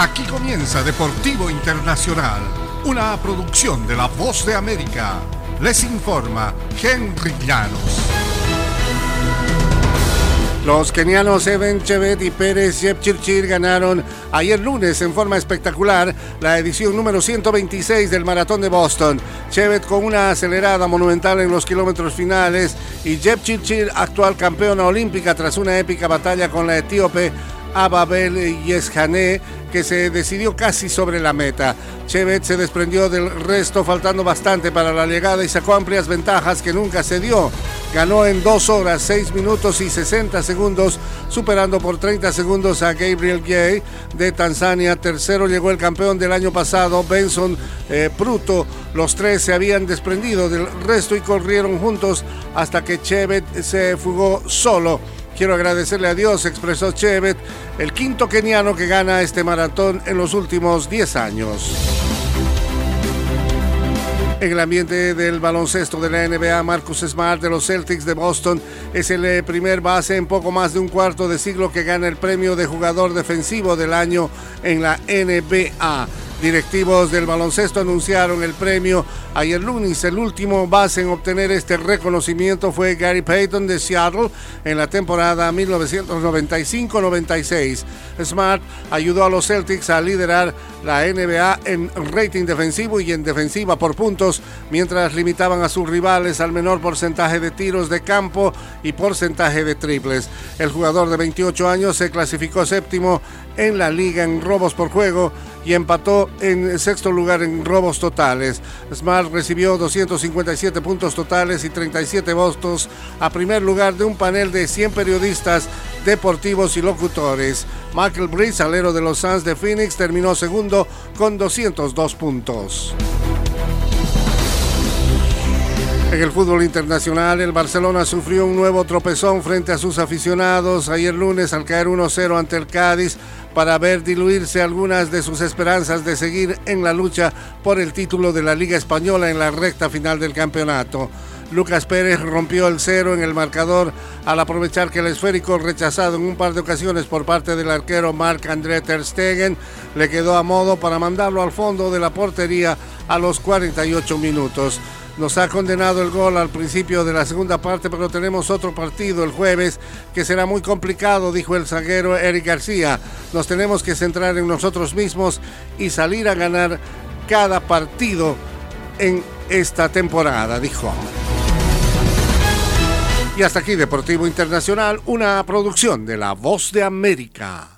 Aquí comienza Deportivo Internacional, una producción de La Voz de América. Les informa Henry Llanos. Los kenianos Eben Chevet y Pérez Jepchirchir ganaron ayer lunes en forma espectacular la edición número 126 del Maratón de Boston. Chevet con una acelerada monumental en los kilómetros finales y Jepchirchir, actual campeona olímpica tras una épica batalla con la etíope Ababel Yeshané, que se decidió casi sobre la meta. Chevet se desprendió del resto faltando bastante para la llegada y sacó amplias ventajas que nunca se dio. Ganó en 2 horas, 6 minutos y 60 segundos, superando por 30 segundos a Gabriel Gay de Tanzania. Tercero llegó el campeón del año pasado, Benson eh, Pruto. Los tres se habían desprendido del resto y corrieron juntos hasta que Chevet se fugó solo. Quiero agradecerle a Dios, expresó Chevet, el quinto keniano que gana este maratón en los últimos 10 años. En el ambiente del baloncesto de la NBA, Marcus Smart de los Celtics de Boston es el eh, primer base en poco más de un cuarto de siglo que gana el premio de jugador defensivo del año en la NBA. Directivos del baloncesto anunciaron el premio ayer lunes. El último base en obtener este reconocimiento fue Gary Payton de Seattle en la temporada 1995-96. Smart ayudó a los Celtics a liderar la NBA en rating defensivo y en defensiva por puntos, mientras limitaban a sus rivales al menor porcentaje de tiros de campo y porcentaje de triples. El jugador de 28 años se clasificó séptimo en la liga en robos por juego y empató en sexto lugar en robos totales. Smart recibió 257 puntos totales y 37 votos a primer lugar de un panel de 100 periodistas deportivos y locutores. Michael Brice, alero de los Suns de Phoenix, terminó segundo con 202 puntos. En el fútbol internacional, el Barcelona sufrió un nuevo tropezón frente a sus aficionados ayer lunes al caer 1-0 ante el Cádiz para ver diluirse algunas de sus esperanzas de seguir en la lucha por el título de la Liga Española en la recta final del campeonato. Lucas Pérez rompió el cero en el marcador al aprovechar que el esférico rechazado en un par de ocasiones por parte del arquero Marc-André Ter Stegen le quedó a modo para mandarlo al fondo de la portería a los 48 minutos. Nos ha condenado el gol al principio de la segunda parte, pero tenemos otro partido el jueves que será muy complicado, dijo el zaguero Eric García. Nos tenemos que centrar en nosotros mismos y salir a ganar cada partido en esta temporada, dijo. Y hasta aquí Deportivo Internacional, una producción de La Voz de América.